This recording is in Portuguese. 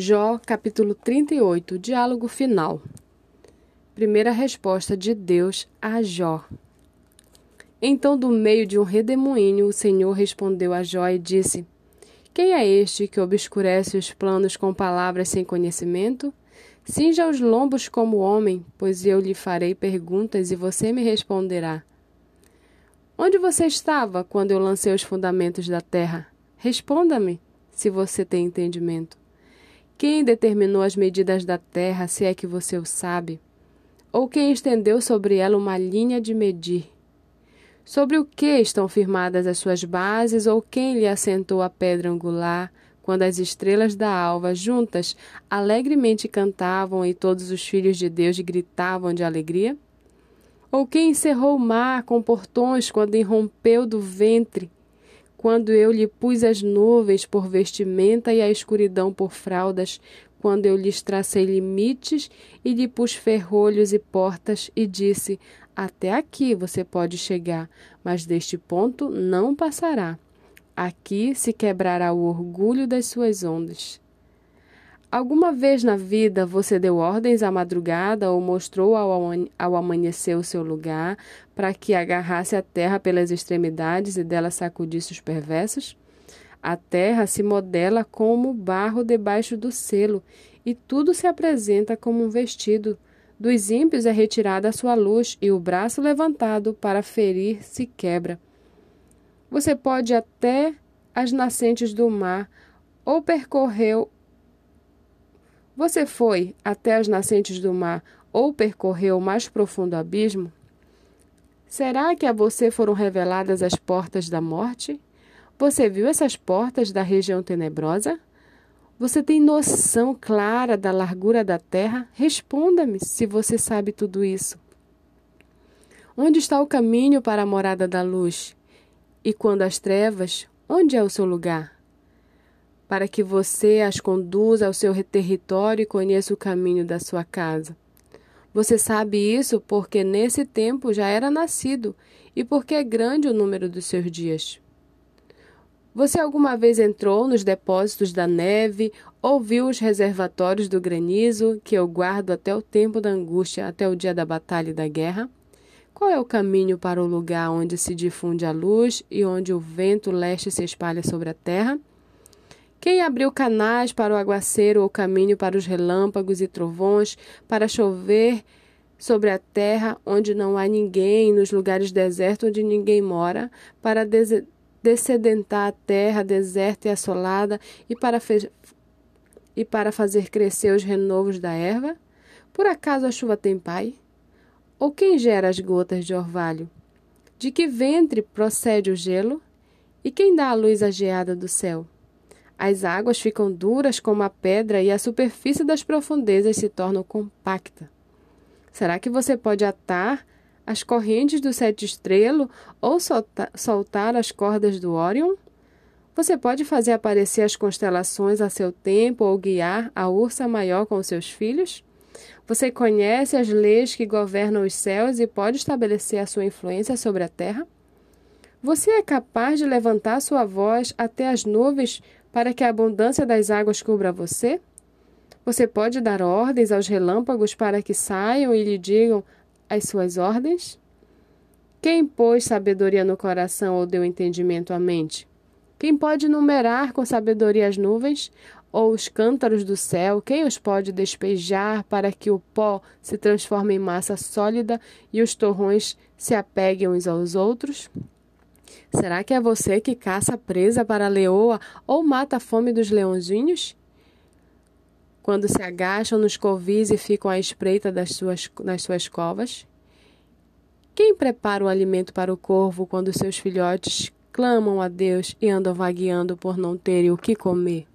Jó, capítulo 38, diálogo final. Primeira resposta de Deus a Jó. Então, do meio de um redemoinho, o Senhor respondeu a Jó e disse: Quem é este que obscurece os planos com palavras sem conhecimento? Cinja os lombos como homem, pois eu lhe farei perguntas e você me responderá. Onde você estava quando eu lancei os fundamentos da terra? Responda-me, se você tem entendimento. Quem determinou as medidas da terra, se é que você o sabe? Ou quem estendeu sobre ela uma linha de medir? Sobre o que estão firmadas as suas bases, ou quem lhe assentou a pedra angular, quando as estrelas da alva juntas alegremente cantavam e todos os filhos de Deus gritavam de alegria? Ou quem encerrou o mar com portões quando irrompeu do ventre quando eu lhe pus as nuvens por vestimenta e a escuridão por fraldas, quando eu lhes tracei limites e lhe pus ferrolhos e portas, e disse: Até aqui você pode chegar, mas deste ponto não passará. Aqui se quebrará o orgulho das suas ondas. Alguma vez na vida você deu ordens à madrugada ou mostrou ao amanhecer o seu lugar para que agarrasse a terra pelas extremidades e dela sacudisse os perversos? A terra se modela como barro debaixo do selo e tudo se apresenta como um vestido. Dos ímpios é retirada a sua luz e o braço levantado para ferir se quebra. Você pode até as nascentes do mar ou percorreu você foi até as nascentes do mar ou percorreu o mais profundo abismo? Será que a você foram reveladas as portas da morte? Você viu essas portas da região tenebrosa? Você tem noção clara da largura da terra? Responda-me se você sabe tudo isso. Onde está o caminho para a morada da luz? E quando as trevas, onde é o seu lugar? Para que você as conduza ao seu território e conheça o caminho da sua casa. Você sabe isso porque nesse tempo já era nascido e porque é grande o número dos seus dias. Você alguma vez entrou nos depósitos da neve ou viu os reservatórios do granizo que eu guardo até o tempo da angústia, até o dia da batalha e da guerra? Qual é o caminho para o lugar onde se difunde a luz e onde o vento leste se espalha sobre a terra? Quem abriu canais para o aguaceiro ou caminho para os relâmpagos e trovões, para chover sobre a terra onde não há ninguém, nos lugares desertos onde ninguém mora, para descedentar a terra deserta e assolada e para, e para fazer crescer os renovos da erva? Por acaso a chuva tem pai? Ou quem gera as gotas de orvalho? De que ventre procede o gelo? E quem dá a luz à geada do céu? As águas ficam duras como a pedra e a superfície das profundezas se torna compacta. Será que você pode atar as correntes do sete estrelo ou soltar, soltar as cordas do Órion? Você pode fazer aparecer as constelações a seu tempo ou guiar a ursa maior com seus filhos? Você conhece as leis que governam os céus e pode estabelecer a sua influência sobre a terra? Você é capaz de levantar sua voz até as nuvens para que a abundância das águas cubra você? Você pode dar ordens aos relâmpagos para que saiam e lhe digam as suas ordens? Quem pôs sabedoria no coração ou deu entendimento à mente? Quem pode numerar com sabedoria as nuvens ou os cântaros do céu? Quem os pode despejar para que o pó se transforme em massa sólida e os torrões se apeguem uns aos outros? Será que é você que caça presa para a leoa ou mata a fome dos leãozinhos? Quando se agacham nos covis e ficam à espreita das suas, nas suas covas? Quem prepara o alimento para o corvo quando seus filhotes clamam a Deus e andam vagueando por não terem o que comer?